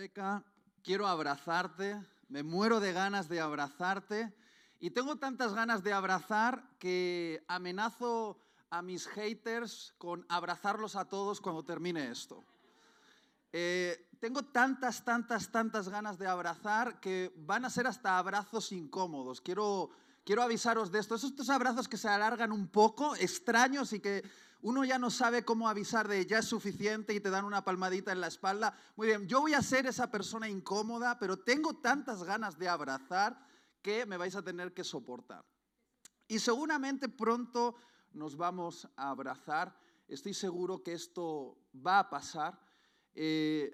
Rebeca, quiero abrazarte, me muero de ganas de abrazarte y tengo tantas ganas de abrazar que amenazo a mis haters con abrazarlos a todos cuando termine esto. Eh, tengo tantas, tantas, tantas ganas de abrazar que van a ser hasta abrazos incómodos. Quiero, quiero avisaros de esto. Estos abrazos que se alargan un poco, extraños y que uno ya no sabe cómo avisar de ya es suficiente y te dan una palmadita en la espalda. Muy bien, yo voy a ser esa persona incómoda, pero tengo tantas ganas de abrazar que me vais a tener que soportar. Y seguramente pronto nos vamos a abrazar. Estoy seguro que esto va a pasar. Eh,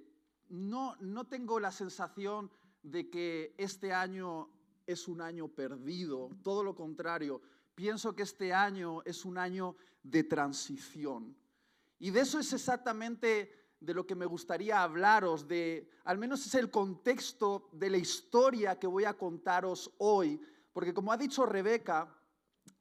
no, no tengo la sensación de que este año es un año perdido, todo lo contrario pienso que este año es un año de transición. Y de eso es exactamente de lo que me gustaría hablaros, de al menos es el contexto de la historia que voy a contaros hoy, porque como ha dicho Rebeca,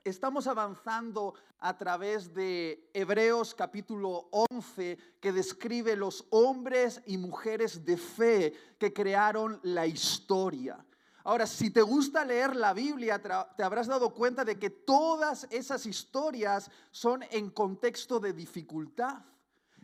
estamos avanzando a través de Hebreos capítulo 11, que describe los hombres y mujeres de fe que crearon la historia. Ahora, si te gusta leer la Biblia, te habrás dado cuenta de que todas esas historias son en contexto de dificultad.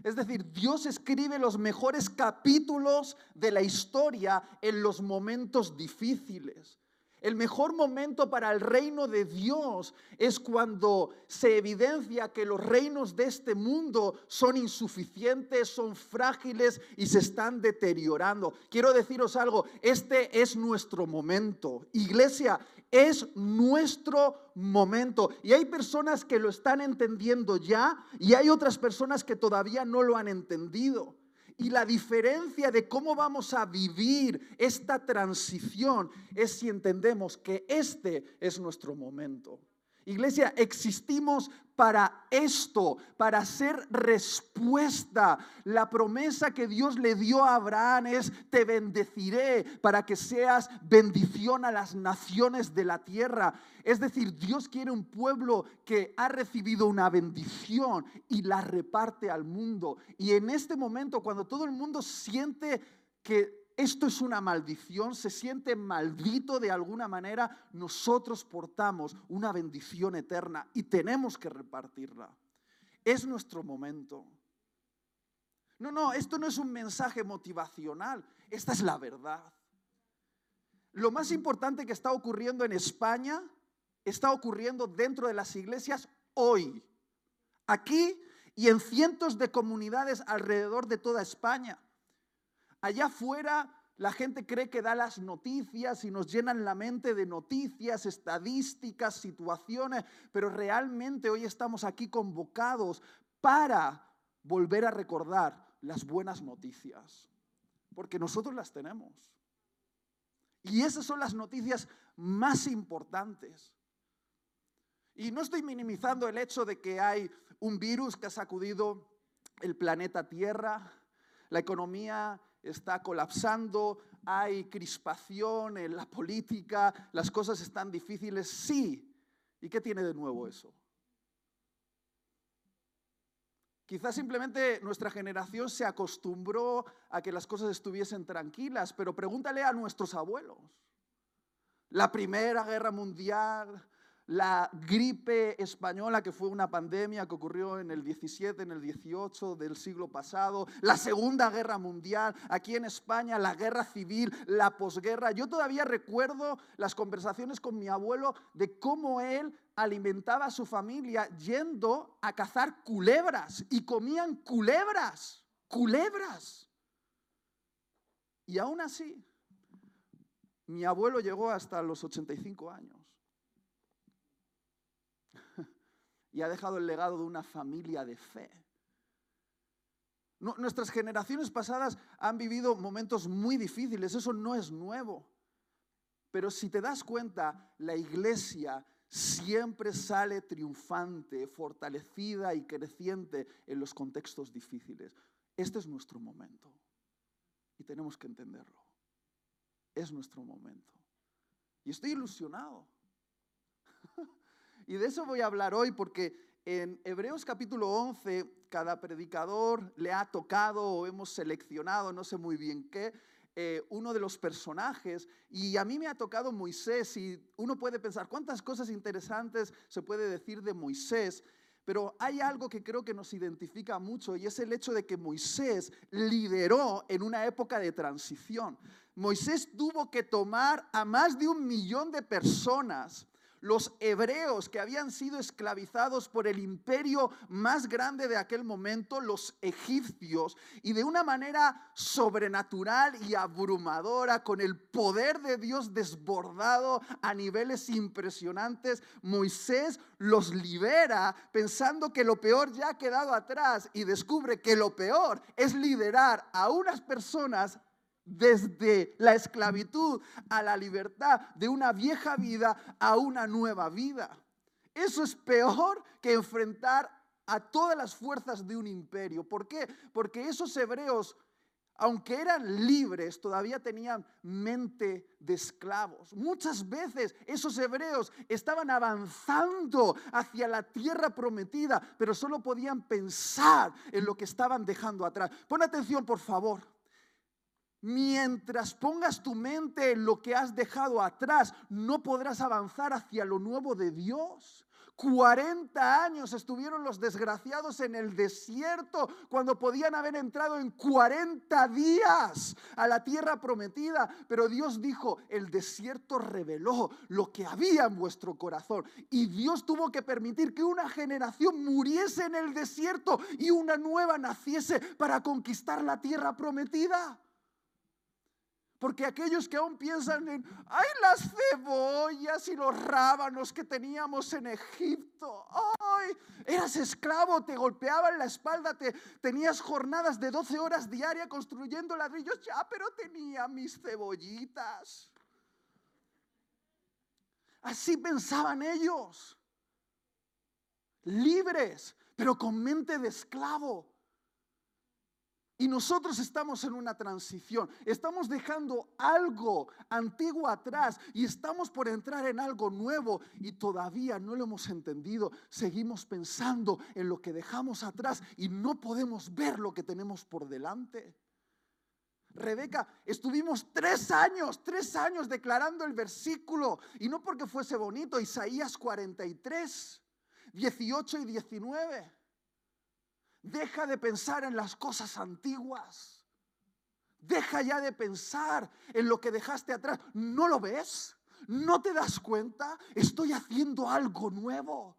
Es decir, Dios escribe los mejores capítulos de la historia en los momentos difíciles. El mejor momento para el reino de Dios es cuando se evidencia que los reinos de este mundo son insuficientes, son frágiles y se están deteriorando. Quiero deciros algo, este es nuestro momento. Iglesia, es nuestro momento. Y hay personas que lo están entendiendo ya y hay otras personas que todavía no lo han entendido. Y la diferencia de cómo vamos a vivir esta transición es si entendemos que este es nuestro momento. Iglesia, existimos para esto, para ser respuesta. La promesa que Dios le dio a Abraham es, te bendeciré para que seas bendición a las naciones de la tierra. Es decir, Dios quiere un pueblo que ha recibido una bendición y la reparte al mundo. Y en este momento, cuando todo el mundo siente que esto es una maldición, se siente maldito de alguna manera, nosotros portamos una bendición eterna y tenemos que repartirla. Es nuestro momento. No, no, esto no es un mensaje motivacional, esta es la verdad. Lo más importante que está ocurriendo en España está ocurriendo dentro de las iglesias hoy, aquí y en cientos de comunidades alrededor de toda España. Allá afuera la gente cree que da las noticias y nos llenan la mente de noticias, estadísticas, situaciones, pero realmente hoy estamos aquí convocados para volver a recordar las buenas noticias, porque nosotros las tenemos. Y esas son las noticias más importantes. Y no estoy minimizando el hecho de que hay un virus que ha sacudido el planeta Tierra, la economía está colapsando, hay crispación en la política, las cosas están difíciles. Sí. ¿Y qué tiene de nuevo eso? Quizás simplemente nuestra generación se acostumbró a que las cosas estuviesen tranquilas, pero pregúntale a nuestros abuelos. La Primera Guerra Mundial, la gripe española, que fue una pandemia que ocurrió en el 17, en el 18 del siglo pasado, la Segunda Guerra Mundial, aquí en España, la guerra civil, la posguerra. Yo todavía recuerdo las conversaciones con mi abuelo de cómo él alimentaba a su familia yendo a cazar culebras y comían culebras, culebras. Y aún así, mi abuelo llegó hasta los 85 años. Y ha dejado el legado de una familia de fe. nuestras generaciones pasadas han vivido momentos muy difíciles, eso no es nuevo. Pero si te das cuenta, la iglesia siempre sale triunfante, fortalecida y creciente en los contextos difíciles. Este es nuestro momento y tenemos que entenderlo. Es nuestro momento. Y estoy ilusionado. Y de eso voy a hablar hoy porque en Hebreos capítulo 11 cada predicador le ha tocado o hemos seleccionado, no sé muy bien qué, eh, uno de los personajes y a mí me ha tocado Moisés y uno puede pensar cuántas cosas interesantes se puede decir de Moisés. Pero hay algo que creo que nos identifica mucho y es el hecho de que Moisés lideró en una época de transición. Moisés tuvo que tomar a más de un millón de personas los hebreos que habían sido esclavizados por el imperio más grande de aquel momento, los egipcios, y de una manera sobrenatural y abrumadora, con el poder de Dios desbordado a niveles impresionantes, Moisés los libera pensando que lo peor ya ha quedado atrás y descubre que lo peor es liderar a unas personas desde la esclavitud a la libertad, de una vieja vida a una nueva vida. Eso es peor que enfrentar a todas las fuerzas de un imperio. ¿Por qué? Porque esos hebreos, aunque eran libres, todavía tenían mente de esclavos. Muchas veces esos hebreos estaban avanzando hacia la tierra prometida, pero solo podían pensar en lo que estaban dejando atrás. Pon atención, por favor. Mientras pongas tu mente en lo que has dejado atrás, no podrás avanzar hacia lo nuevo de Dios. 40 años estuvieron los desgraciados en el desierto cuando podían haber entrado en 40 días a la tierra prometida. Pero Dios dijo, el desierto reveló lo que había en vuestro corazón. Y Dios tuvo que permitir que una generación muriese en el desierto y una nueva naciese para conquistar la tierra prometida. Porque aquellos que aún piensan en, ay, las cebollas y los rábanos que teníamos en Egipto, ay, eras esclavo, te golpeaban la espalda, te, tenías jornadas de 12 horas diarias construyendo ladrillos, ya, pero tenía mis cebollitas. Así pensaban ellos, libres, pero con mente de esclavo. Y nosotros estamos en una transición, estamos dejando algo antiguo atrás y estamos por entrar en algo nuevo y todavía no lo hemos entendido. Seguimos pensando en lo que dejamos atrás y no podemos ver lo que tenemos por delante. Rebeca, estuvimos tres años, tres años declarando el versículo y no porque fuese bonito, Isaías 43, 18 y 19. Deja de pensar en las cosas antiguas. Deja ya de pensar en lo que dejaste atrás. ¿No lo ves? ¿No te das cuenta? Estoy haciendo algo nuevo.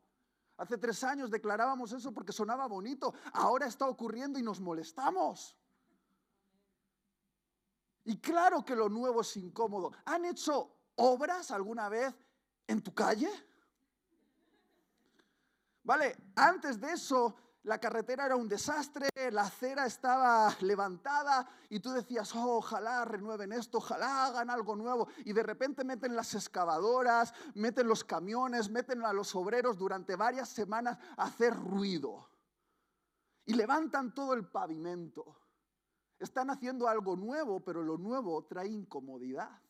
Hace tres años declarábamos eso porque sonaba bonito. Ahora está ocurriendo y nos molestamos. Y claro que lo nuevo es incómodo. ¿Han hecho obras alguna vez en tu calle? Vale, antes de eso la carretera era un desastre, la acera estaba levantada y tú decías, oh, ojalá renueven esto, ojalá hagan algo nuevo. Y de repente meten las excavadoras, meten los camiones, meten a los obreros durante varias semanas a hacer ruido. Y levantan todo el pavimento. Están haciendo algo nuevo, pero lo nuevo trae incomodidad.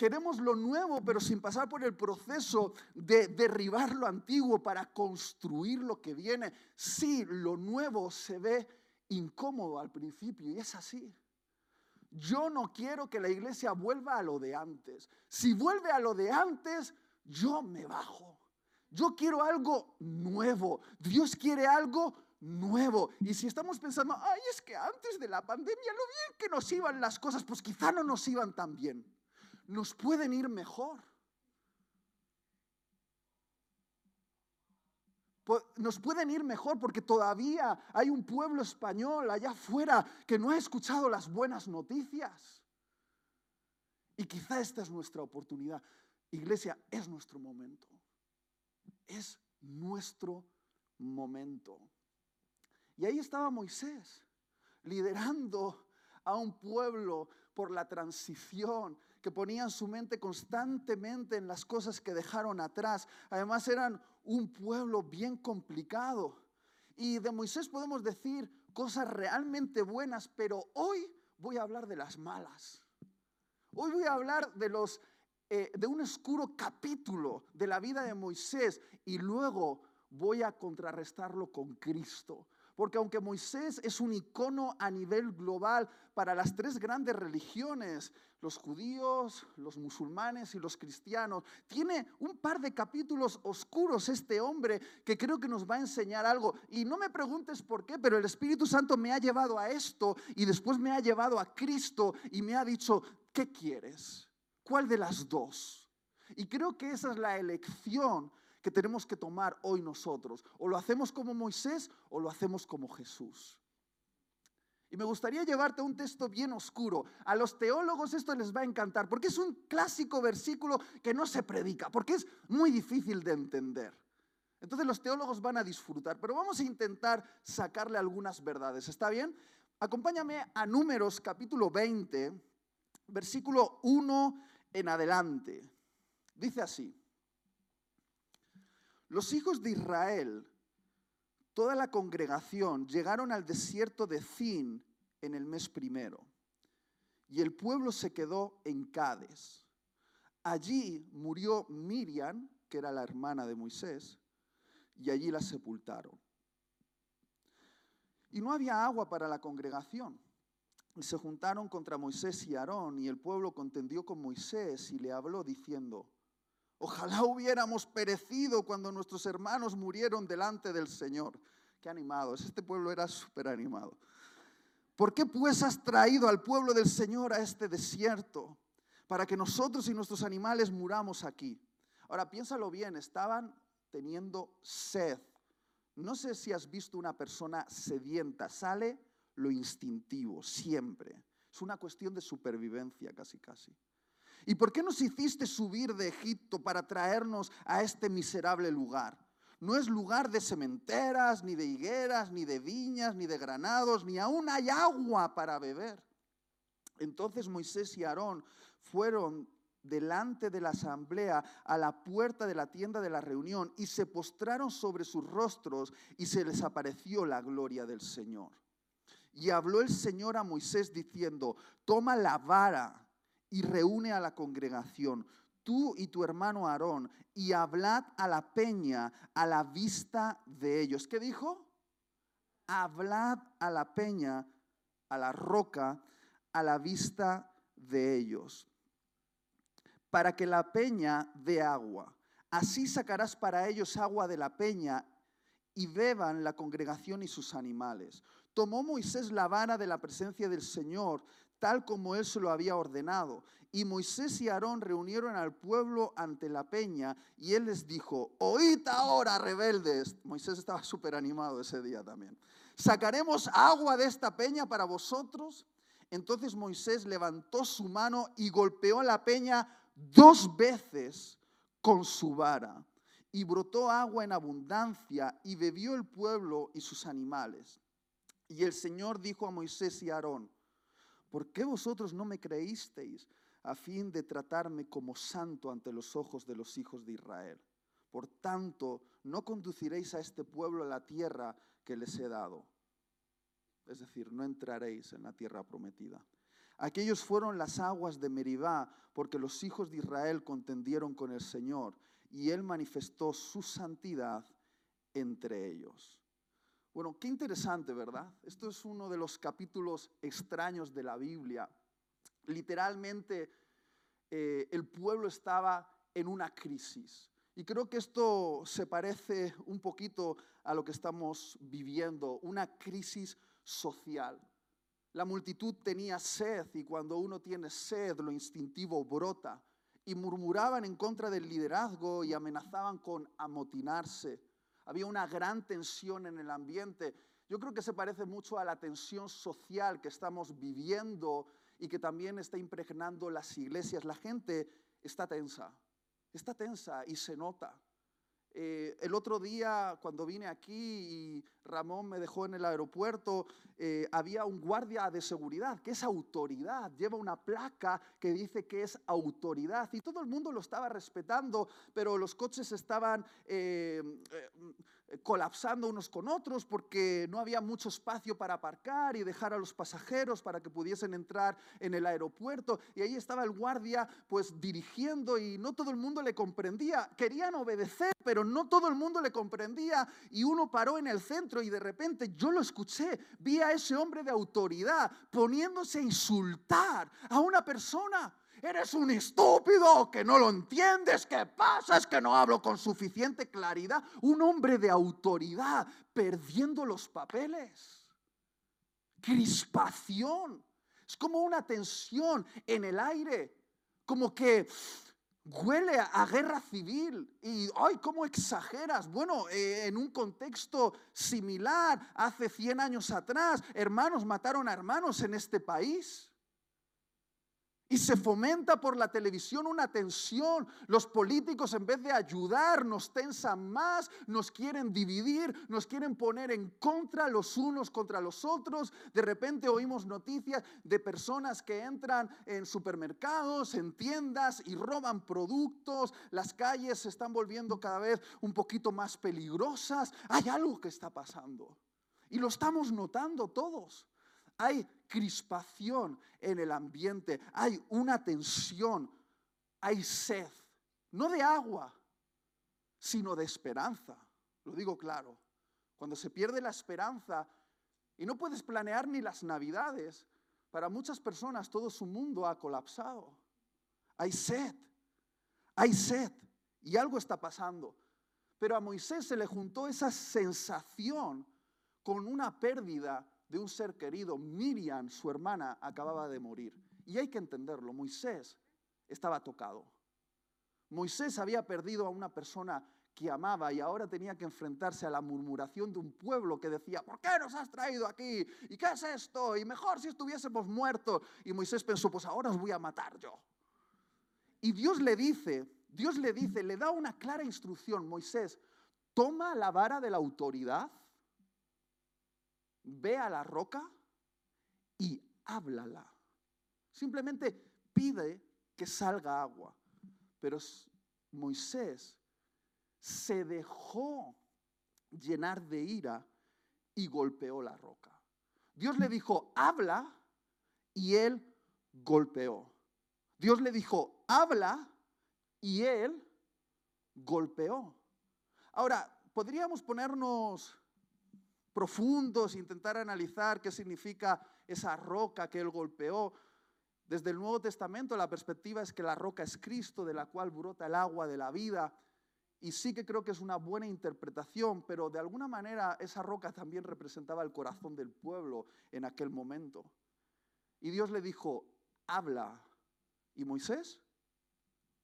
Queremos lo nuevo, pero sin pasar por el proceso de derribar lo antiguo para construir lo que viene. Sí, lo nuevo se ve incómodo al principio y es así. Yo no quiero que la iglesia vuelva a lo de antes. Si vuelve a lo de antes, yo me bajo. Yo quiero algo nuevo. Dios quiere algo nuevo. Y si estamos pensando, ay, es que antes de la pandemia, lo bien que nos iban las cosas, pues quizá no nos iban tan bien nos pueden ir mejor. Nos pueden ir mejor porque todavía hay un pueblo español allá afuera que no ha escuchado las buenas noticias. Y quizá esta es nuestra oportunidad. Iglesia, es nuestro momento. Es nuestro momento. Y ahí estaba Moisés, liderando a un pueblo por la transición, que ponían su mente constantemente en las cosas que dejaron atrás. Además eran un pueblo bien complicado. Y de Moisés podemos decir cosas realmente buenas, pero hoy voy a hablar de las malas. Hoy voy a hablar de eh, un oscuro capítulo de la vida de Moisés y luego voy a contrarrestarlo con Cristo. Porque aunque Moisés es un icono a nivel global para las tres grandes religiones, los judíos, los musulmanes y los cristianos, tiene un par de capítulos oscuros este hombre que creo que nos va a enseñar algo. Y no me preguntes por qué, pero el Espíritu Santo me ha llevado a esto y después me ha llevado a Cristo y me ha dicho, ¿qué quieres? ¿Cuál de las dos? Y creo que esa es la elección que tenemos que tomar hoy nosotros. O lo hacemos como Moisés o lo hacemos como Jesús. Y me gustaría llevarte un texto bien oscuro. A los teólogos esto les va a encantar, porque es un clásico versículo que no se predica, porque es muy difícil de entender. Entonces los teólogos van a disfrutar, pero vamos a intentar sacarle algunas verdades. ¿Está bien? Acompáñame a Números capítulo 20, versículo 1 en adelante. Dice así. Los hijos de Israel, toda la congregación, llegaron al desierto de Zin en el mes primero. Y el pueblo se quedó en Cades. Allí murió Miriam, que era la hermana de Moisés, y allí la sepultaron. Y no había agua para la congregación. Y se juntaron contra Moisés y Aarón, y el pueblo contendió con Moisés y le habló diciendo, Ojalá hubiéramos perecido cuando nuestros hermanos murieron delante del Señor. Qué animados, este pueblo era súper animado. ¿Por qué pues has traído al pueblo del Señor a este desierto? Para que nosotros y nuestros animales muramos aquí. Ahora piénsalo bien, estaban teniendo sed. No sé si has visto una persona sedienta, sale lo instintivo, siempre. Es una cuestión de supervivencia casi casi. ¿Y por qué nos hiciste subir de Egipto para traernos a este miserable lugar? No es lugar de cementeras, ni de higueras, ni de viñas, ni de granados, ni aún hay agua para beber. Entonces Moisés y Aarón fueron delante de la asamblea a la puerta de la tienda de la reunión y se postraron sobre sus rostros y se les apareció la gloria del Señor. Y habló el Señor a Moisés diciendo, toma la vara y reúne a la congregación, tú y tu hermano Aarón, y hablad a la peña a la vista de ellos. ¿Qué dijo? Hablad a la peña, a la roca, a la vista de ellos, para que la peña dé agua. Así sacarás para ellos agua de la peña y beban la congregación y sus animales. Tomó Moisés la vara de la presencia del Señor tal como él se lo había ordenado. Y Moisés y Aarón reunieron al pueblo ante la peña y él les dijo, oíd ahora, rebeldes. Moisés estaba súper animado ese día también. ¿Sacaremos agua de esta peña para vosotros? Entonces Moisés levantó su mano y golpeó la peña dos veces con su vara. Y brotó agua en abundancia y bebió el pueblo y sus animales. Y el Señor dijo a Moisés y Aarón, ¿por qué vosotros no me creísteis a fin de tratarme como santo ante los ojos de los hijos de Israel? Por tanto, no conduciréis a este pueblo a la tierra que les he dado. Es decir, no entraréis en la tierra prometida. Aquellos fueron las aguas de Meribá, porque los hijos de Israel contendieron con el Señor, y él manifestó su santidad entre ellos. Bueno, qué interesante, ¿verdad? Esto es uno de los capítulos extraños de la Biblia. Literalmente, eh, el pueblo estaba en una crisis. Y creo que esto se parece un poquito a lo que estamos viviendo, una crisis social. La multitud tenía sed y cuando uno tiene sed, lo instintivo brota. Y murmuraban en contra del liderazgo y amenazaban con amotinarse había una gran tensión en el ambiente. Yo creo que se parece mucho a la tensión social que estamos viviendo y que también está impregnando las iglesias. La gente está tensa, está tensa y se nota. Eh, el otro día, cuando vine aquí y Ramón me dejó en el aeropuerto, eh, había un guardia de seguridad que es autoridad, lleva una placa que dice que es autoridad y todo el mundo lo estaba respetando, pero los coches estaban eh, colapsando unos con otros porque no había mucho espacio para aparcar y dejar a los pasajeros para que pudiesen entrar en el aeropuerto. Y ahí estaba el guardia pues dirigiendo y no todo el mundo le comprendía. Querían obedecer, pero no todo el mundo le comprendía. Y uno paró en el centro y de repente yo lo escuché. Vi a ese hombre de autoridad poniéndose a insultar a una persona. Eres un estúpido que no lo entiendes. ¿Qué pasa? Es que no hablo con suficiente claridad. Un hombre de autoridad perdiendo los papeles. Crispación. Es como una tensión en el aire. Como que huele a, guerra civil. Y, ay, ¿cómo exageras? Bueno, eh, en un contexto similar, hace 100 años atrás, hermanos mataron a hermanos en este país. Y se fomenta por la televisión una tensión. Los políticos en vez de ayudar nos tensan más, nos quieren dividir, nos quieren poner en contra los unos contra los otros. De repente oímos noticias de personas que entran en supermercados, en tiendas y roban productos. Las calles se están volviendo cada vez un poquito más peligrosas. Hay algo que está pasando. Y lo estamos notando todos. Hay crispación en el ambiente, hay una tensión, hay sed, no de agua, sino de esperanza. Lo digo claro. Cuando se pierde la esperanza y no puedes planear ni las navidades, para muchas personas todo su mundo ha colapsado. Hay sed, hay sed y algo está pasando. Pero a Moisés se le juntó esa sensación con una pérdida de un ser querido. Miriam, su hermana, acababa de morir. Y hay que entenderlo, Moisés estaba tocado. Moisés había perdido a una persona que amaba y ahora tenía que enfrentarse a la murmuración de un pueblo que decía, ¿por qué nos has traído aquí? ¿Y qué es esto? Y mejor si estuviésemos muertos. Y Moisés pensó, pues ahora os voy a matar yo. Y Dios le dice, Dios le dice, le da una clara instrucción, Moisés, toma la vara de la autoridad ve a la roca y háblala. Simplemente pide que salga agua. Pero Moisés se dejó llenar de ira y golpeó la roca. Dios le dijo, habla, y él golpeó. Dios le dijo, habla, y él golpeó. Ahora, podríamos ponernos profundos, intentar analizar qué significa esa roca que él golpeó. Desde el Nuevo Testamento la perspectiva es que la roca es Cristo, de la cual brota el agua de la vida. Y sí que creo que es una buena interpretación, pero de alguna manera esa roca también representaba el corazón del pueblo en aquel momento. Y Dios le dijo, habla. Y Moisés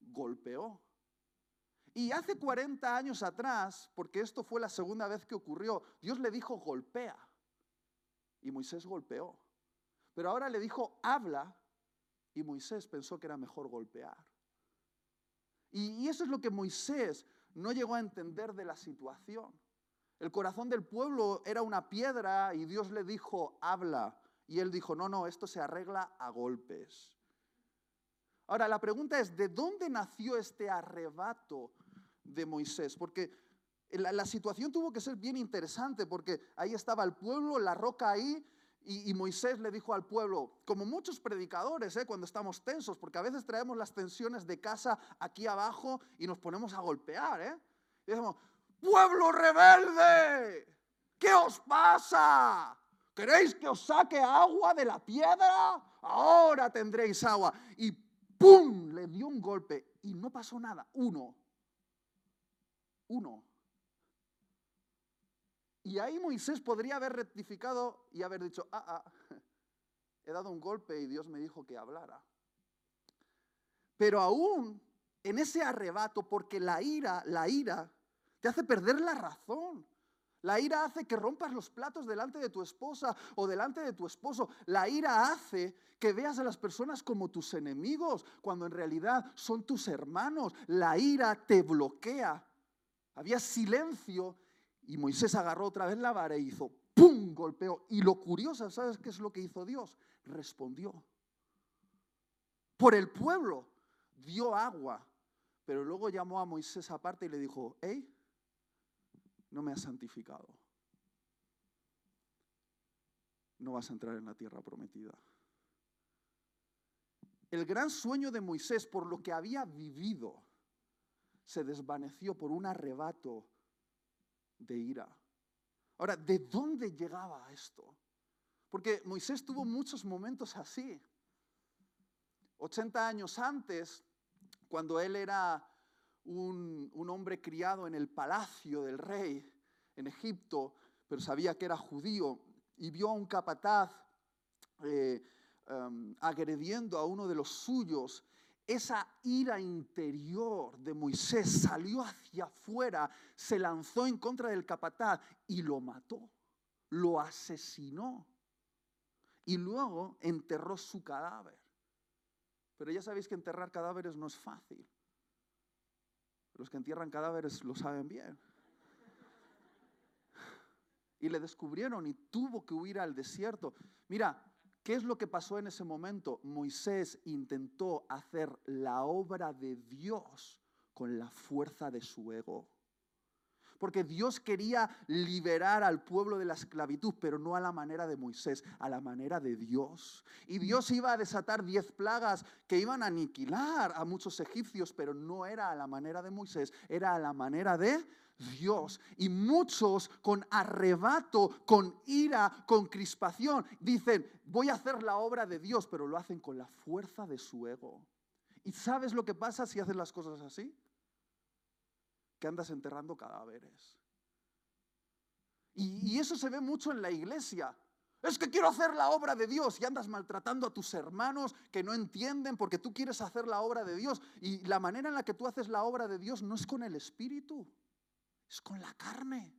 golpeó. Y hace 40 años atrás, porque esto fue la segunda vez que ocurrió, Dios le dijo golpea. Y Moisés golpeó. Pero ahora le dijo habla. Y Moisés pensó que era mejor golpear. Y, eso es lo que Moisés no llegó a entender de la situación. El corazón del pueblo era una piedra y Dios le dijo habla. Y él dijo, no, no, esto se arregla a golpes. Ahora, la pregunta es, ¿de dónde nació este arrebato de Moisés, porque la, situación tuvo que ser bien interesante, porque ahí estaba el pueblo, la roca ahí, y, Moisés le dijo al pueblo, como muchos predicadores, ¿eh? cuando estamos tensos, porque a veces traemos las tensiones de casa aquí abajo y nos ponemos a golpear, ¿eh? Y decimos, pueblo rebelde, ¿qué os pasa? ¿Queréis que os saque agua de la piedra? Ahora tendréis agua. Y ¡pum! Le dio un golpe y no pasó nada. Uno, uno. Y ahí Moisés podría haber rectificado y haber dicho, ah, ah, he dado un golpe y Dios me dijo que hablara. Pero aún en ese arrebato, porque la ira, la ira, te hace perder la razón. La ira hace que rompas los platos delante de tu esposa o delante de tu esposo. La ira hace que veas a las personas como tus enemigos, cuando en realidad son tus hermanos. La ira te bloquea. Había silencio y Moisés agarró otra vez la vara y hizo ¡pum! golpeó. Y lo curioso, ¿sabes qué es lo que hizo Dios? Respondió. Por el pueblo dio agua, pero luego llamó a Moisés aparte y le dijo, hey, no me has santificado. No vas a entrar en la tierra prometida. El gran sueño de Moisés por lo que había vivido se desvaneció por un arrebato de ira. Ahora, ¿de dónde llegaba esto? Porque Moisés tuvo muchos momentos así. 80 años antes, cuando él era un, hombre criado en el palacio del rey en Egipto, pero sabía que era judío, y vio a un capataz eh, em, agrediendo a uno de los suyos, esa ira interior de Moisés salió hacia afuera, se lanzó en contra del capataz y lo mató, lo asesinó y luego enterró su cadáver. Pero ya sabéis que enterrar cadáveres no es fácil. Los que entierran cadáveres lo saben bien. Y le descubrieron y tuvo que huir al desierto. Mira, ¿qué es lo que pasó en ese momento? Moisés intentó hacer la obra de Dios con la fuerza de su ego. Porque Dios quería liberar al pueblo de la esclavitud, pero no a la manera de Moisés, a la manera de Dios. Y Dios iba a desatar diez plagas que iban a aniquilar a muchos egipcios, pero no era a la manera de Moisés, era a la manera de Dios. Y muchos con arrebato, con ira, con crispación, dicen, voy a hacer la obra de Dios, pero lo hacen con la fuerza de su ego. ¿Y sabes lo que pasa si haces las cosas así? que andas enterrando cadáveres. Y, eso se ve mucho en la iglesia. Es que quiero hacer la obra de Dios y andas maltratando a tus hermanos que no entienden porque tú quieres hacer la obra de Dios. Y la manera en la que tú haces la obra de Dios no es con el espíritu, es con la carne.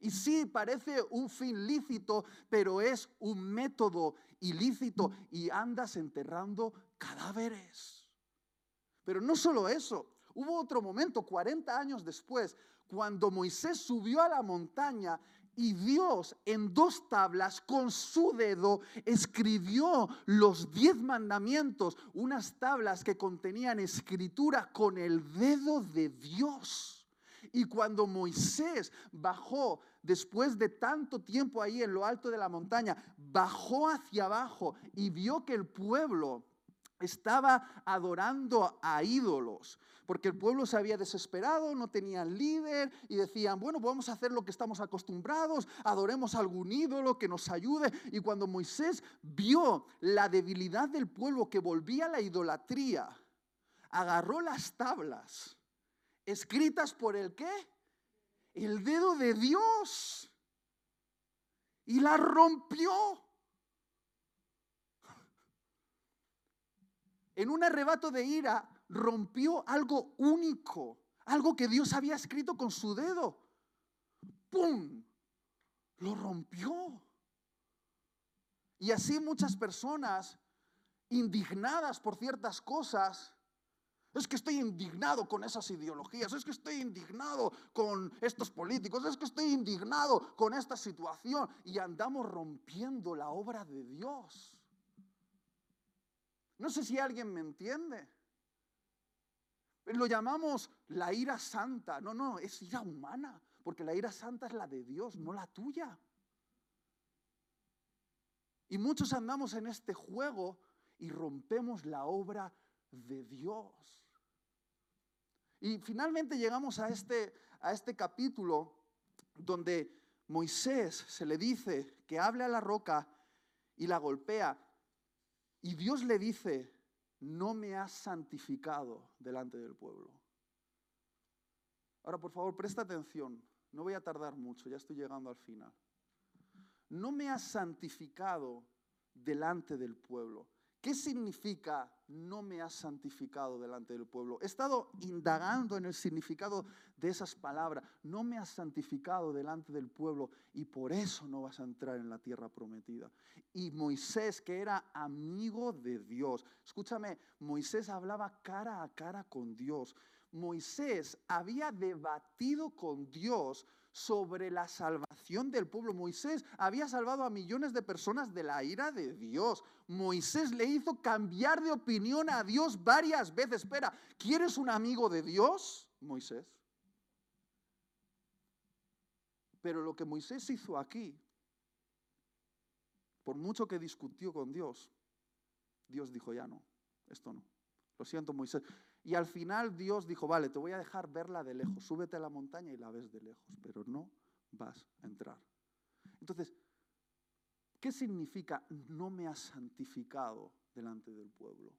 Y sí, parece un fin lícito, pero es un método ilícito y andas enterrando cadáveres. Pero no solo eso, Hubo otro momento, 40 años después, cuando Moisés subió a la montaña y Dios en dos tablas con su dedo escribió los diez mandamientos, unas tablas que contenían escritura con el dedo de Dios. Y cuando Moisés bajó, después de tanto tiempo ahí en lo alto de la montaña, bajó hacia abajo y vio que el pueblo estaba adorando a ídolos, porque el pueblo se había desesperado, no tenían líder y decían, bueno, vamos a hacer lo que estamos acostumbrados, adoremos a algún ídolo que nos ayude. Y cuando Moisés vio la debilidad del pueblo que volvía a la idolatría, agarró las tablas escritas por el qué? El dedo de Dios y las rompió. en un arrebato de ira, rompió algo único, algo que Dios había escrito con su dedo. ¡Pum! Lo rompió. Y así muchas personas indignadas por ciertas cosas, es que estoy indignado con esas ideologías, es que estoy indignado con estos políticos, es que estoy indignado con esta situación y andamos rompiendo la obra de Dios. No sé si alguien me entiende. Lo llamamos la ira santa. No, no, es ira humana, porque la ira santa es la de Dios, no la tuya. Y muchos andamos en este juego y rompemos la obra de Dios. Y finalmente llegamos a este, a este capítulo donde Moisés se le dice que hable a la roca y la golpea. Y Dios le dice, no me has santificado delante del pueblo. Ahora, por favor, presta atención. No voy a tardar mucho, ya estoy llegando al final. No me has santificado delante del pueblo. ¿Qué significa no me has santificado delante del pueblo? He estado indagando en el significado de esas palabras. No me has santificado delante del pueblo y por eso no vas a entrar en la tierra prometida. Y Moisés, que era amigo de Dios, escúchame, Moisés hablaba cara a cara con Dios. Moisés había debatido con Dios sobre la salvación del pueblo. Moisés había salvado a millones de personas de la ira de Dios. Moisés le hizo cambiar de opinión a Dios varias veces. Espera, ¿quieres un amigo de Dios? Moisés. Pero lo que Moisés hizo aquí, por mucho que discutió con Dios, Dios dijo, ya no, esto no. Lo siento, Moisés. Y al final Dios dijo, vale, te voy a dejar verla de lejos, súbete a la montaña y la ves de lejos, pero no vas a entrar. Entonces, ¿qué significa no me has santificado delante del pueblo?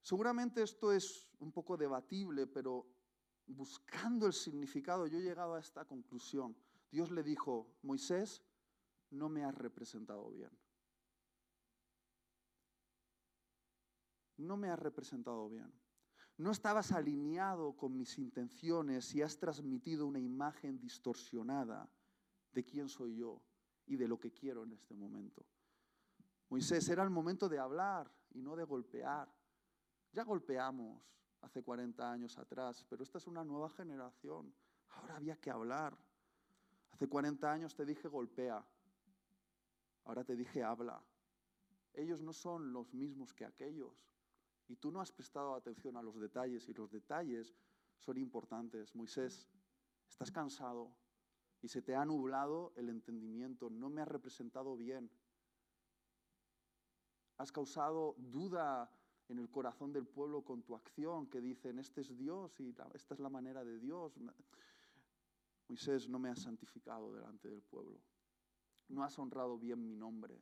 Seguramente esto es un poco debatible, pero buscando el significado yo he llegado a esta conclusión. Dios le dijo, Moisés, no me has representado bien. No me has representado bien. No estabas alineado con mis intenciones y has transmitido una imagen distorsionada de quién soy yo y de lo que quiero en este momento. Moisés, era el momento de hablar y no de golpear. Ya golpeamos hace 40 años atrás, pero esta es una nueva generación. Ahora había que hablar. Hace 40 años te dije golpea, ahora te dije habla. Ellos no son los mismos que aquellos. Y tú no has prestado atención a los detalles y los detalles son importantes. Moisés, estás cansado y se te ha nublado el entendimiento, no me has representado bien. Has causado duda en el corazón del pueblo con tu acción, que dicen, este es Dios y esta es la manera de Dios. Moisés, no me has santificado delante del pueblo. No has honrado bien mi nombre.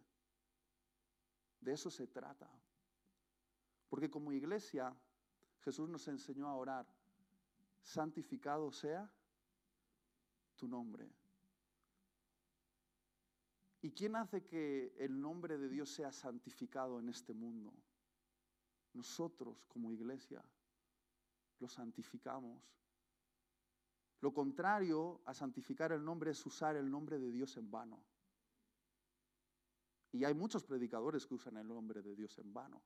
De eso se trata. Porque como iglesia, Jesús nos enseñó a orar, santificado sea tu nombre. ¿Y quién hace que el nombre de Dios sea santificado en este mundo? Nosotros como iglesia lo santificamos. Lo contrario a santificar el nombre es usar el nombre de Dios en vano. Y hay muchos predicadores que usan el nombre de Dios en vano.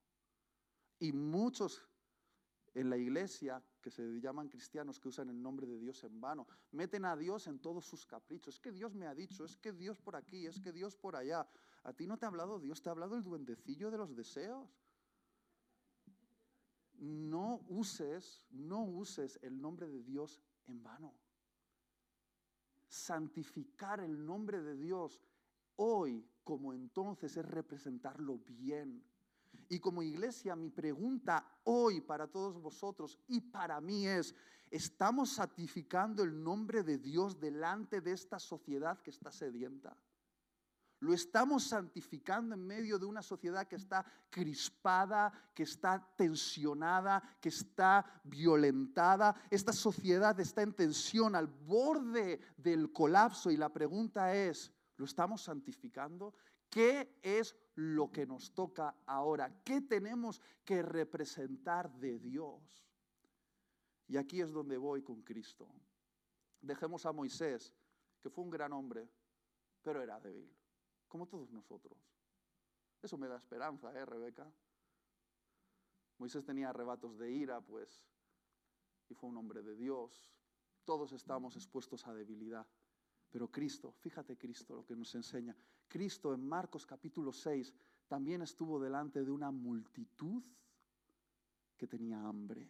Y muchos en la iglesia que se llaman cristianos que usan el nombre de Dios en vano, meten a Dios en todos sus caprichos. Es que Dios me ha dicho, es que Dios por aquí, es que Dios por allá. ¿A ti no te ha hablado Dios? ¿Te ha hablado el duendecillo de los deseos? No uses, no uses el nombre de Dios en vano. Santificar el nombre de Dios hoy como entonces es representarlo bien y como iglesia, mi pregunta hoy para todos vosotros y para mí es, ¿estamos santificando el nombre de Dios delante de esta sociedad que está sedienta? Lo estamos santificando en medio de una sociedad que está crispada, que está tensionada, que está violentada. Esta sociedad está en tensión al borde del colapso y la pregunta es, ¿lo estamos santificando? ¿Qué es lo que nos toca ahora? ¿Qué tenemos que representar de Dios? Y aquí es donde voy con Cristo. Dejemos a Moisés, que fue un gran hombre, pero era débil, como todos nosotros. Eso me da esperanza, ¿eh, Rebeca? Moisés tenía arrebatos de ira, pues, y fue un hombre de Dios. Todos estamos expuestos a debilidad. Pero Cristo, fíjate Cristo lo que nos enseña. Cristo en Marcos capítulo 6 también estuvo delante de una multitud que tenía hambre.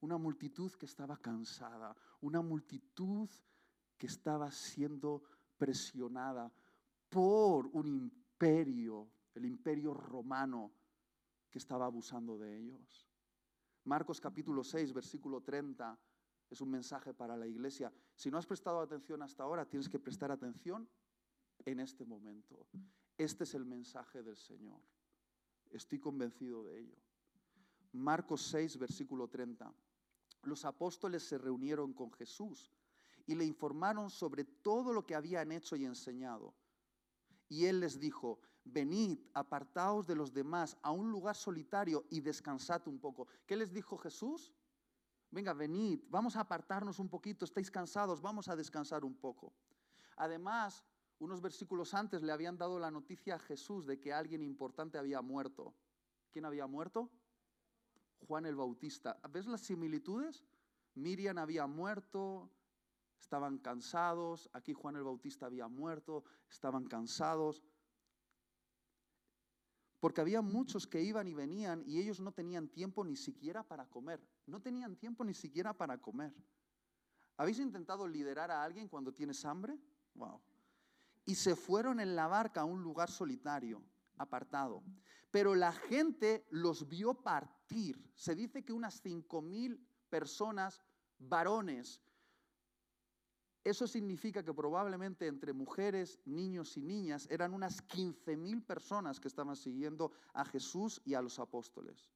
Una multitud que estaba cansada. Una multitud que estaba siendo presionada por un imperio, el imperio romano, que estaba abusando de ellos. Marcos capítulo 6, versículo 30 es un mensaje para la iglesia. Si no has prestado atención hasta ahora, tienes que prestar atención en este momento. Este es el mensaje del Señor. Estoy convencido de ello. Marcos 6, versículo 30. Los apóstoles se reunieron con Jesús y le informaron sobre todo lo que habían hecho y enseñado. Y él les dijo, venid, apartaos de los demás a un lugar solitario y descansad un poco. ¿Qué les dijo Jesús? venga, venid, vamos a apartarnos un poquito, estáis cansados, vamos a descansar un poco. Además, unos versículos antes le habían dado la noticia a Jesús de que alguien importante había muerto. ¿Quién había muerto? Juan el Bautista. ¿Ves las similitudes? Miriam había muerto, estaban cansados, aquí Juan el Bautista había muerto, estaban cansados. Porque había muchos que iban y venían y ellos no tenían tiempo ni siquiera para comer. No tenían tiempo ni siquiera para comer. ¿Habéis intentado liderar a alguien cuando tienes hambre? Wow. Y se fueron en la barca a un lugar solitario, apartado. Pero la gente los vio partir. Se dice que unas 5.000 personas, varones, eso significa que probablemente entre mujeres, niños y niñas eran unas 15.000 personas que estaban siguiendo a Jesús y a los apóstoles.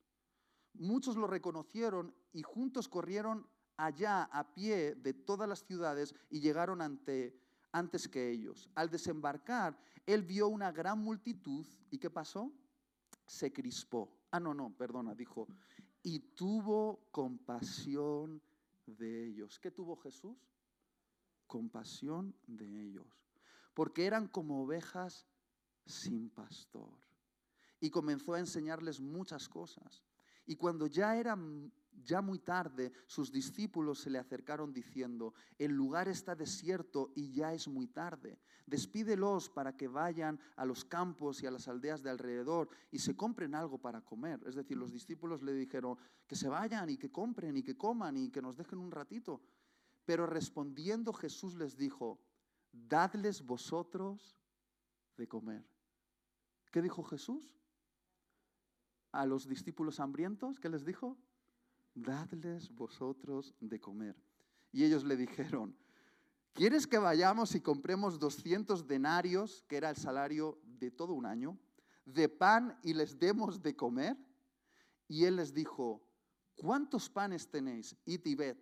Muchos lo reconocieron y juntos corrieron allá a pie de todas las ciudades y llegaron ante, antes que ellos. Al desembarcar, él vio una gran multitud y ¿qué pasó? Se crispó. Ah, no, no, perdona, dijo, y tuvo compasión de ellos. ¿Qué tuvo Jesús? compasión de ellos, porque eran como ovejas sin pastor. Y comenzó a enseñarles muchas cosas. Y cuando ya era ya muy tarde, sus discípulos se le acercaron diciendo, el lugar está desierto y ya es muy tarde. Despídelos para que vayan a los campos y a las aldeas de alrededor y se compren algo para comer. Es decir, los discípulos le dijeron que se vayan y que compren y que coman y que nos dejen un ratito. Pero respondiendo Jesús les dijo, dadles vosotros de comer. ¿Qué dijo Jesús? A los discípulos hambrientos, ¿qué les dijo? Dadles vosotros de comer. Y ellos le dijeron, ¿quieres que vayamos y compremos 200 denarios, que era el salario de todo un año, de pan y les demos de comer? Y él les dijo, ¿cuántos panes tenéis? Y Tibet.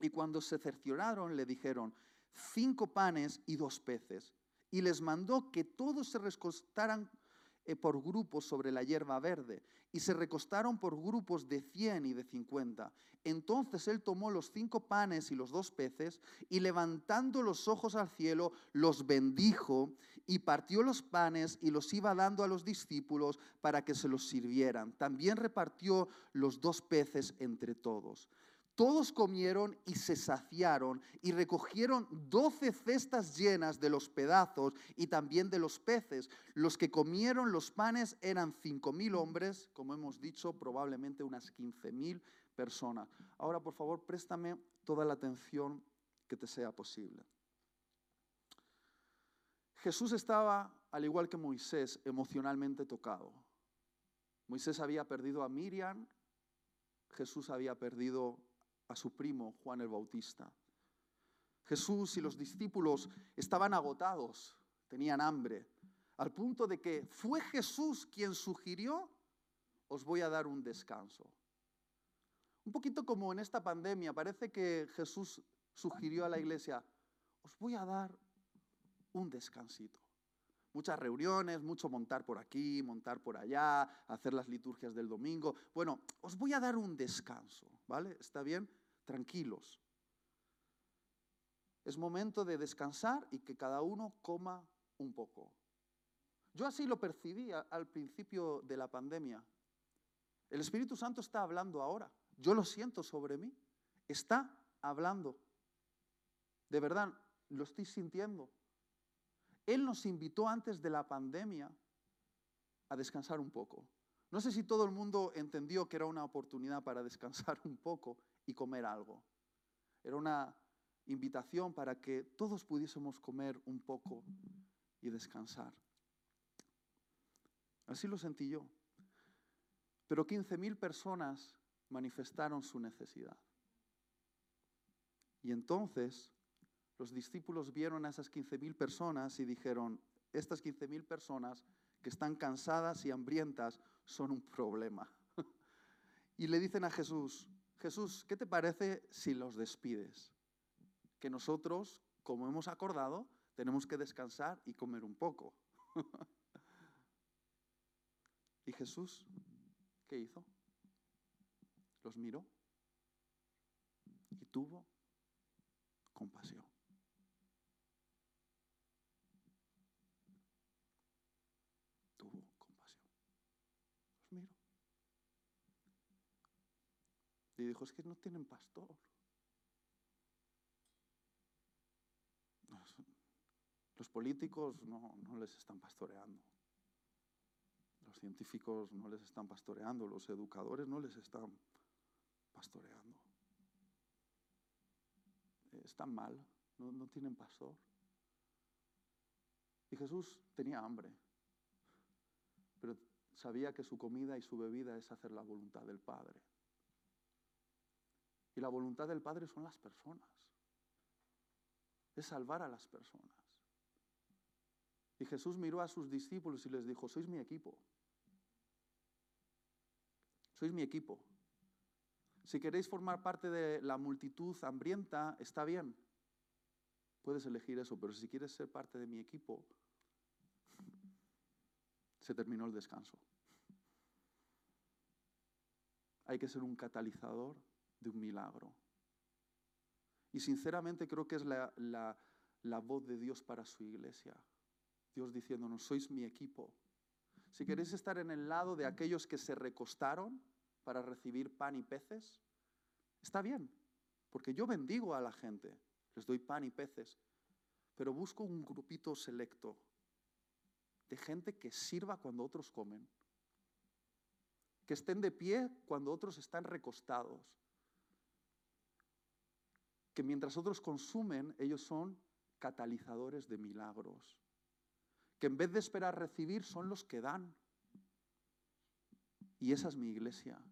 Y cuando se cercioraron, le dijeron, cinco panes y dos peces. Y les mandó que todos se recostaran por grupos sobre la hierba verde. Y se recostaron por grupos de cien y de cincuenta. Entonces él tomó los cinco panes y los dos peces, y levantando los ojos al cielo, los bendijo, y partió los panes y los iba dando a los discípulos para que se los sirvieran. También repartió los dos peces entre todos. Todos comieron y se saciaron y recogieron doce cestas llenas de los pedazos y también de los peces. Los que comieron los panes eran cinco mil hombres, como hemos dicho, probablemente unas quince mil personas. Ahora, por favor, préstame toda la atención que te sea posible. Jesús estaba, al igual que Moisés, emocionalmente tocado. Moisés había perdido a Miriam, Jesús había perdido a su primo Juan el Bautista. Jesús y los discípulos estaban agotados, tenían hambre, al punto de que fue Jesús quien sugirió, os voy a dar un descanso. Un poquito como en esta pandemia, parece que Jesús sugirió a la iglesia, os voy a dar un descansito. Muchas reuniones, mucho montar por aquí, montar por allá, hacer las liturgias del domingo. Bueno, os voy a dar un descanso, ¿vale? ¿Está bien? Tranquilos. Es momento de descansar y que cada uno coma un poco. Yo así lo percibí al principio de la pandemia. El Espíritu Santo está hablando ahora. Yo lo siento sobre mí. Está hablando. De verdad, lo estoy sintiendo. Él nos invitó antes de la pandemia a descansar un poco. No sé si todo el mundo entendió que era una oportunidad para descansar un poco y comer algo. Era una invitación para que todos pudiésemos comer un poco y descansar. Así lo sentí yo. Pero 15.000 personas manifestaron su necesidad. Y entonces los discípulos vieron a esas 15.000 personas y dijeron, estas 15.000 personas que están cansadas y hambrientas son un problema. y le dicen a Jesús, Jesús, ¿qué te parece si los despides? Que nosotros, como hemos acordado, tenemos que descansar y comer un poco. ¿Y Jesús qué hizo? Los miró y tuvo compasión. Y dijo, es que no tienen pastor. Los políticos no, no les están pastoreando. Los científicos no les están pastoreando. Los educadores no les están pastoreando. están mal, no, no tienen pastor. Y Jesús tenía hambre, pero sabía que su comida y su bebida es hacer la voluntad del Padre. Y la voluntad del Padre son las personas, es salvar a las personas. Y Jesús miró a sus discípulos y les dijo, sois mi equipo, sois mi equipo. Si queréis formar parte de la multitud hambrienta, está bien. Puedes elegir eso, pero si quieres ser parte de mi equipo, se terminó el descanso. Hay que ser un catalizador de un milagro. Y sinceramente creo que es la, la voz de Dios para su iglesia. Dios diciéndonos, sois mi equipo. Si queréis estar en el lado de aquellos que se recostaron, para recibir pan y peces, está bien, porque yo bendigo a la gente, les doy pan y peces, pero busco un grupito selecto de gente que sirva cuando otros comen, que estén de pie cuando otros están recostados, que mientras otros consumen, ellos son catalizadores de milagros, que en vez de esperar recibir, son los que dan. Y esa es mi iglesia.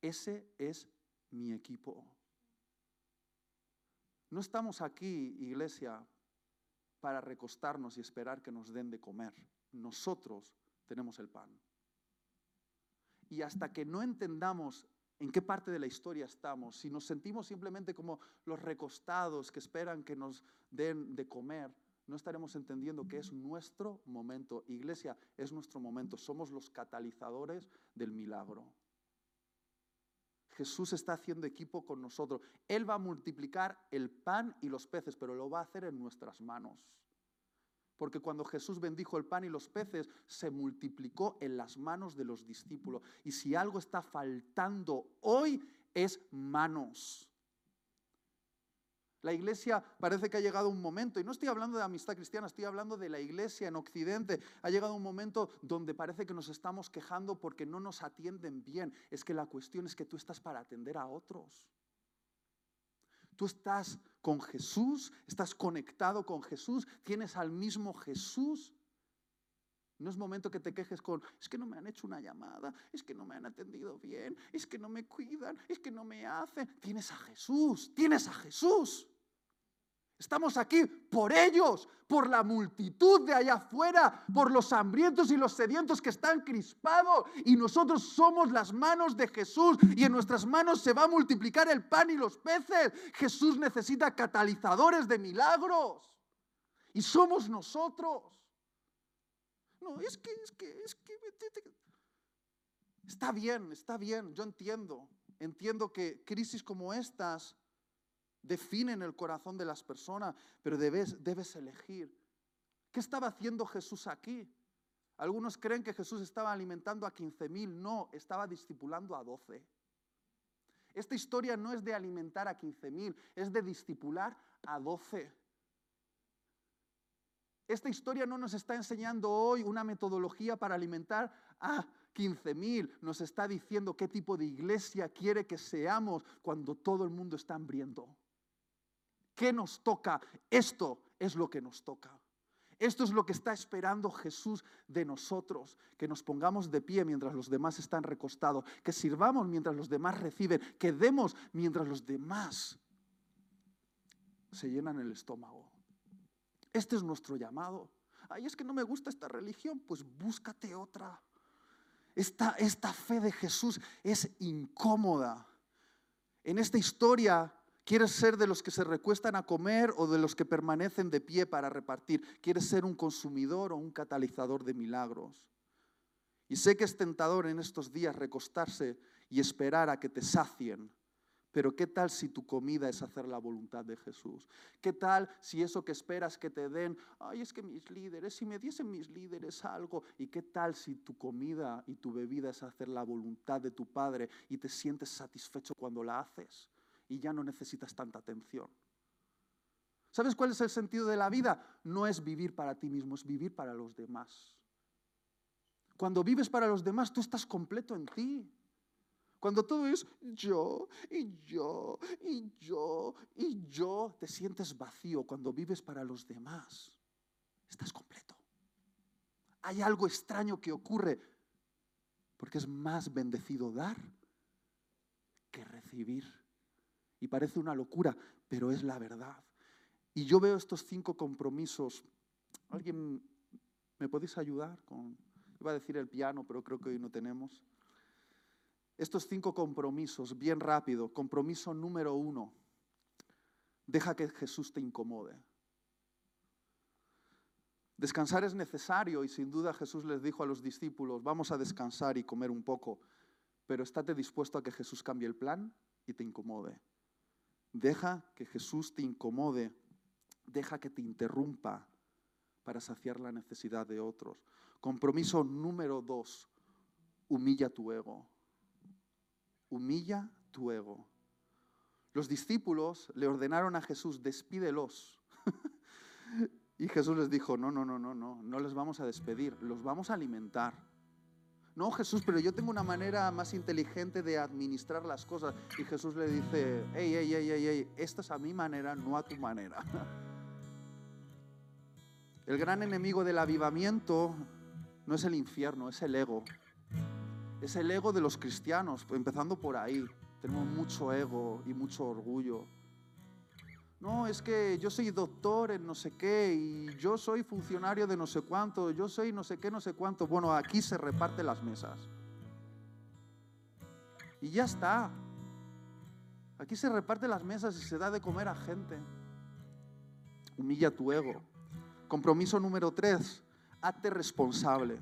Ese es mi equipo. No estamos aquí, iglesia, para recostarnos y esperar que nos den de comer. Nosotros tenemos el pan. Y hasta que no entendamos en qué parte de la historia estamos, si nos sentimos simplemente como los recostados que esperan que nos den de comer, no estaremos entendiendo que es nuestro momento. Iglesia, es nuestro momento. Somos los catalizadores del milagro. Jesús está haciendo equipo con nosotros. Él va a multiplicar el pan y los peces, pero lo va a hacer en nuestras manos. Porque cuando Jesús bendijo el pan y los peces, se multiplicó en las manos de los discípulos. Y si algo está faltando hoy, es manos. La iglesia parece que ha llegado un momento, y no estoy hablando de amistad cristiana, estoy hablando de la iglesia en Occidente. Ha llegado un momento donde parece que nos estamos quejando porque no nos atienden bien. Es que la cuestión es que tú estás para atender a otros. Tú estás con Jesús, estás conectado con Jesús, tienes al mismo Jesús. No es momento que te quejes con, es que no me han hecho una llamada, es que no me han atendido bien, es que no me cuidan, es que no me hacen. Tienes a Jesús, tienes a Jesús. Estamos aquí por ellos, por la multitud de allá afuera, por los hambrientos y los sedientos que están crispados. Y nosotros somos las manos de Jesús y en nuestras manos se va a multiplicar el pan y los peces. Jesús necesita catalizadores de milagros. Y somos nosotros. No, es que, es que, es que... Está bien, está bien, yo entiendo. Entiendo que crisis como estas definen el corazón de las personas, pero debes, elegir. ¿Qué estaba haciendo Jesús aquí? Algunos creen que Jesús estaba alimentando a 15.000, no, estaba discipulando a 12. Esta historia no es de alimentar a 15.000, es de discipular a 12. Esta historia no nos está enseñando hoy una metodología para alimentar a 15.000, nos está diciendo qué tipo de iglesia quiere que seamos cuando todo el mundo está hambriento. ¿Qué nos toca? Esto es lo que nos toca. Esto es lo que está esperando Jesús de nosotros, que nos pongamos de pie mientras los demás están recostados, que sirvamos mientras los demás reciben, que demos mientras los demás se llenan el estómago. Este es nuestro llamado. Ay, es que no me gusta esta religión, pues búscate otra. Esta, esta fe de Jesús es incómoda. En esta historia ¿Quieres ser de los que se recuestan a comer o de los que permanecen de pie para repartir? ¿Quieres ser un consumidor o un catalizador de milagros? Y sé que es tentador en estos días recostarse y esperar a que te sacien. Pero ¿qué tal si tu comida es hacer la voluntad de Jesús? ¿Qué tal si eso que esperas que te den, ay, es que mis líderes, si me diesen mis líderes algo? ¿Y qué tal si tu comida y tu bebida es hacer la voluntad de tu Padre y te sientes satisfecho cuando la haces? Y ya no necesitas tanta atención. ¿Sabes cuál es el sentido de la vida? No es vivir para ti mismo, es vivir para los demás. Cuando vives para los demás, tú estás completo en ti. Cuando todo es yo y yo y yo y yo, te sientes vacío cuando vives para los demás. Estás completo. Hay algo extraño que ocurre porque es más bendecido dar que recibir. Y parece una locura, pero es la verdad. Y yo veo estos cinco compromisos. ¿Alguien me podéis ayudar con, iba a decir el piano, pero creo que hoy no tenemos. Estos cinco compromisos, bien rápido. Compromiso número uno, deja que Jesús te incomode. Descansar es necesario y sin duda Jesús les dijo a los discípulos, vamos a descansar y comer un poco, pero estate dispuesto a que Jesús cambie el plan y te incomode. Deja que Jesús te incomode, deja que te interrumpa para saciar la necesidad de otros. Compromiso número dos, humilla tu ego. Humilla tu ego. Los discípulos le ordenaron a Jesús, despídelos. Y Jesús les dijo, no, no, no, no, no, no les vamos a despedir, los vamos a alimentar. No, Jesús, pero yo tengo una manera más inteligente de administrar las cosas. Y Jesús le dice, hey, hey, hey, hey, hey, esta es a mi manera, no a tu manera. El gran enemigo del avivamiento no es el infierno, es el ego. Es el ego de los cristianos, empezando por ahí. Tenemos mucho ego y mucho orgullo. No, es que yo soy doctor en no sé qué y yo soy funcionario de no sé cuánto, yo soy no sé qué, no sé cuánto. Bueno, aquí se reparten las mesas. Y ya está. Aquí se reparten las mesas y se da de comer a gente. Humilla tu ego. Compromiso número tres, hazte responsable.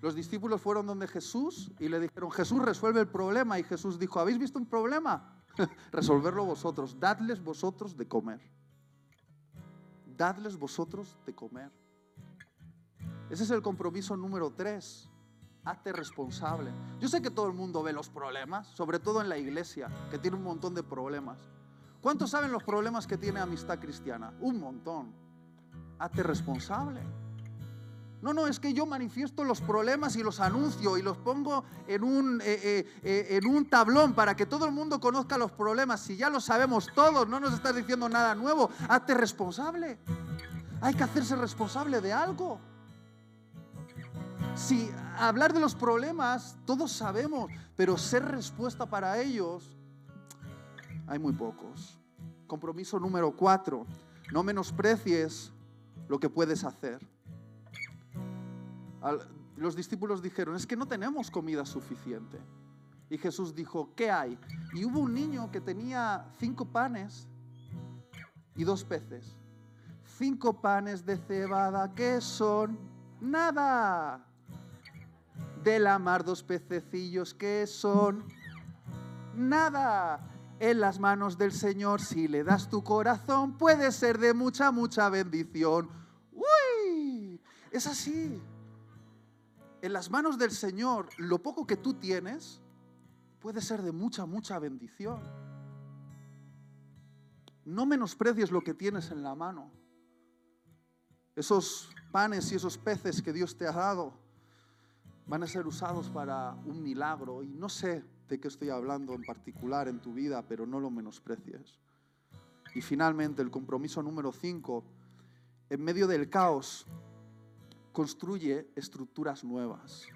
Los discípulos fueron donde Jesús y le dijeron, Jesús resuelve el problema. Y Jesús dijo, ¿habéis visto un problema? resolverlo vosotros. Dadles vosotros de comer. Dadles vosotros de comer. Ese es el compromiso número tres. Hazte responsable. Yo sé que todo el mundo ve los problemas, sobre todo en la iglesia, que tiene un montón de problemas. ¿Cuántos saben los problemas que tiene Amistad Cristiana? Un montón. Hazte responsable. No, no, es que yo manifiesto los problemas y los anuncio y los pongo en un, eh, eh, eh, en un tablón para que todo el mundo conozca los problemas. Si ya lo sabemos todos, no nos estás diciendo nada nuevo, hazte responsable. Hay que hacerse responsable de algo. Si hablar de los problemas, todos sabemos, pero ser respuesta para ellos, hay muy pocos. Compromiso número cuatro, no menosprecies lo que puedes hacer los discípulos dijeron, es que no tenemos comida suficiente. Y Jesús dijo, ¿qué hay? Y hubo un niño que tenía cinco panes y dos peces. Cinco panes de cebada que son nada. De la mar dos pececillos que son nada. En las manos del Señor, si le das tu corazón, puede ser de mucha, mucha bendición. ¡Uy! Es así en las manos del Señor, lo poco que tú tienes puede ser de mucha, mucha bendición. No menosprecies lo que tienes en la mano. Esos panes y esos peces que Dios te ha dado van a ser usados para un milagro. Y no sé de qué estoy hablando en particular en tu vida, pero no lo menosprecies. Y finalmente, el compromiso número 5, en medio del caos, construye estructuras nuevas.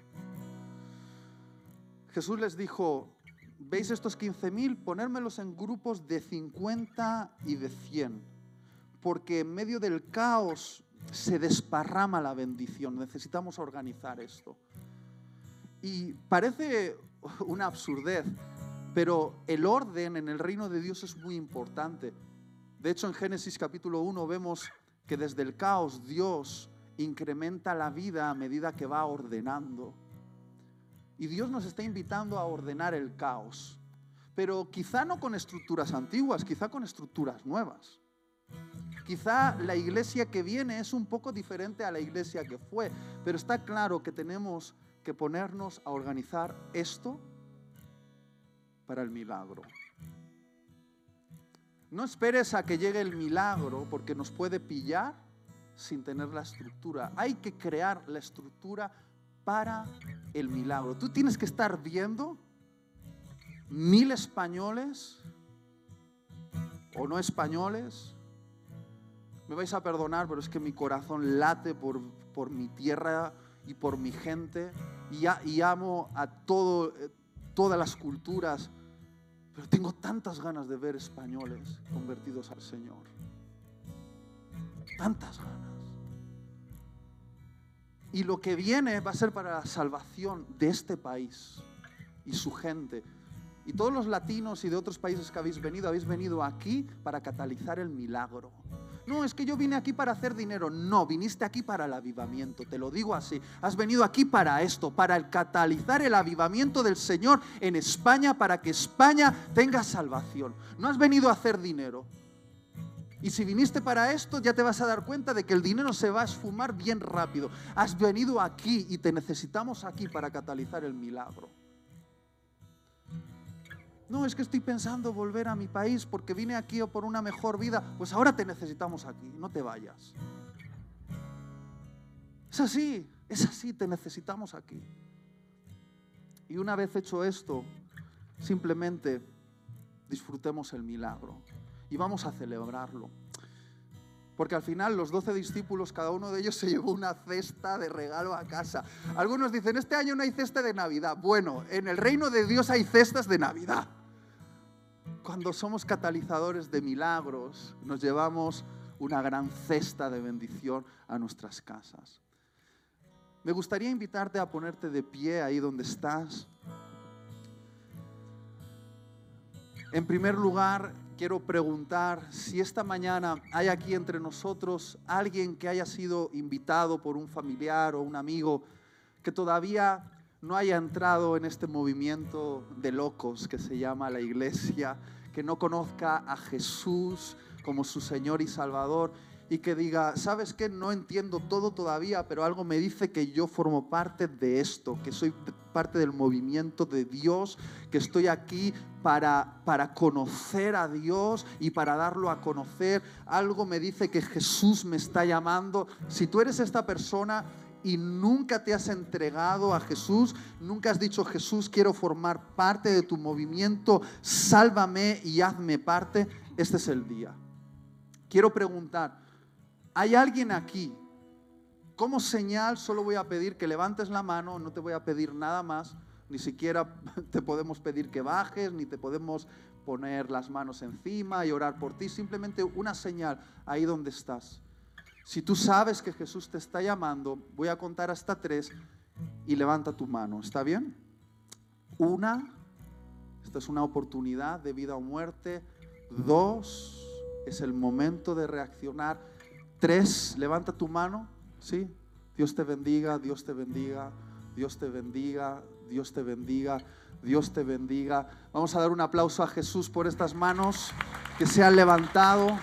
Jesús les dijo, ¿veis estos 15.000? Ponérmelos en grupos de 50 y de 100, porque en medio del caos se desparrama la bendición, necesitamos organizar esto. Y parece una absurdez, pero el orden en el reino de Dios es muy importante. De hecho, en Génesis capítulo 1 vemos que desde el caos Dios incrementa la vida a medida que va ordenando. Y Dios nos está invitando a ordenar el caos, pero quizá no con estructuras antiguas, quizá con estructuras nuevas. Quizá la iglesia que viene es un poco diferente a la iglesia que fue, pero está claro que tenemos que ponernos a organizar esto para el milagro. No esperes a que llegue el milagro porque nos puede pillar sin tener la estructura. Hay que crear la estructura para el milagro. Tú tienes que estar viendo mil españoles o no españoles, me vais a perdonar, pero es que mi corazón late por, por mi tierra y por mi gente y, amo a todo, eh, todas las culturas, pero tengo tantas ganas de ver españoles convertidos al Señor. Tantas ganas. Y lo que viene va a ser para la salvación de este país y su gente. Y todos los latinos y de otros países que habéis venido, habéis venido aquí para catalizar el milagro. No, es que yo vine aquí para hacer dinero. No, viniste aquí para el avivamiento. Te lo digo así. Has venido aquí para esto, para el catalizar el avivamiento del Señor en España, para que España tenga salvación. No has venido a hacer dinero. Y si viniste para esto, ya te vas a dar cuenta de que el dinero se va a esfumar bien rápido. Has venido aquí y te necesitamos aquí para catalizar el milagro. No, es que estoy pensando volver a mi país porque vine aquí por una mejor vida. Pues ahora te necesitamos aquí, no te vayas. Es así, es así, te necesitamos aquí. Y una vez hecho esto, simplemente disfrutemos el milagro y vamos a celebrarlo. Porque al final los doce discípulos, cada uno de ellos se llevó una cesta de regalo a casa. Algunos dicen, este año no hay cesta de Navidad. Bueno, en el reino de Dios hay cestas de Navidad. Cuando somos catalizadores de milagros, nos llevamos una gran cesta de bendición a nuestras casas. Me gustaría invitarte a ponerte de pie ahí donde estás. En primer lugar, quiero preguntar si esta mañana hay aquí entre nosotros alguien que haya sido invitado por un familiar o un amigo que todavía no haya entrado en este movimiento de locos que se llama la iglesia, que no conozca a Jesús como su Señor y Salvador y que diga, ¿sabes qué? No entiendo todo todavía, pero algo me dice que yo formo parte de esto, que soy parte del movimiento de Dios, que estoy aquí para, para conocer a Dios y para darlo a conocer. Algo me dice que Jesús me está llamando. Si tú eres esta persona y nunca te has entregado a Jesús, nunca has dicho, Jesús, quiero formar parte de tu movimiento, sálvame y hazme parte, este es el día. Quiero preguntar, ¿Hay alguien aquí? Como señal solo voy a pedir que levantes la mano, no te voy a pedir nada más, ni siquiera te podemos pedir que bajes, ni te podemos poner las manos encima y orar por ti, simplemente una señal ahí donde estás. Si tú sabes que Jesús te está llamando, voy a contar hasta tres y levanta tu mano, ¿está bien? Una, esta es una oportunidad de vida o muerte. Dos, es el momento de reaccionar. Tres, levanta tu mano, ¿sí? Dios te bendiga, Dios te bendiga, Dios te bendiga, Dios te bendiga, Dios te bendiga. Vamos a dar un aplauso a Jesús por estas manos que se han levantado.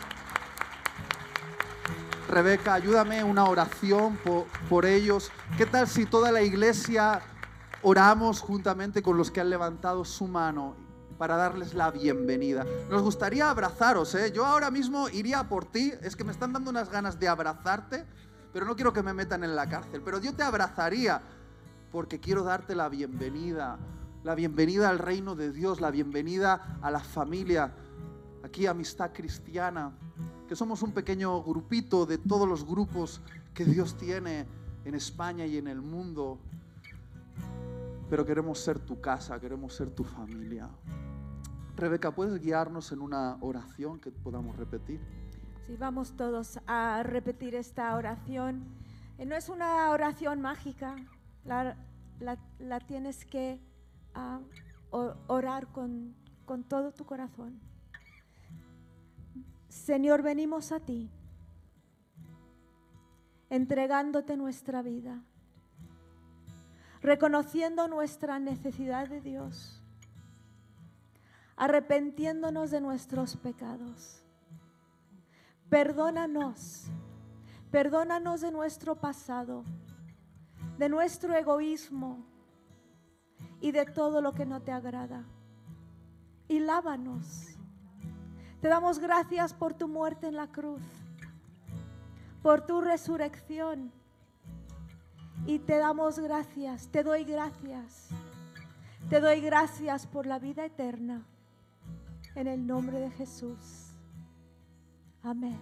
Rebeca, ayúdame una oración por, por, ellos. ¿Qué tal si toda la iglesia oramos juntamente con los que han levantado su mano para darles la bienvenida. Nos gustaría abrazaros, ¿eh? Yo ahora mismo iría por ti, es que me están dando unas ganas de abrazarte, pero no quiero que me metan en la cárcel, pero yo te abrazaría porque quiero darte la bienvenida, la bienvenida al reino de Dios, la bienvenida a la familia, aquí Amistad Cristiana, que somos un pequeño grupito de todos los grupos que Dios tiene en España y en el mundo, pero queremos ser tu casa, queremos ser tu familia. Rebeca, ¿puedes guiarnos en una oración que podamos repetir? Sí, vamos todos a repetir esta oración. Eh, no es una oración mágica, la, tienes que ah, orar con, con todo tu corazón. Señor, venimos a ti, entregándote nuestra vida, reconociendo nuestra necesidad de Dios arrepentiéndonos de nuestros pecados. Perdónanos, perdónanos de nuestro pasado, de nuestro egoísmo y de todo lo que no te agrada. Y lávanos. Te damos gracias por tu muerte en la cruz, por tu resurrección. Y te damos gracias, te doy gracias Te doy gracias por la vida eterna. En el nombre de Jesús. Amen.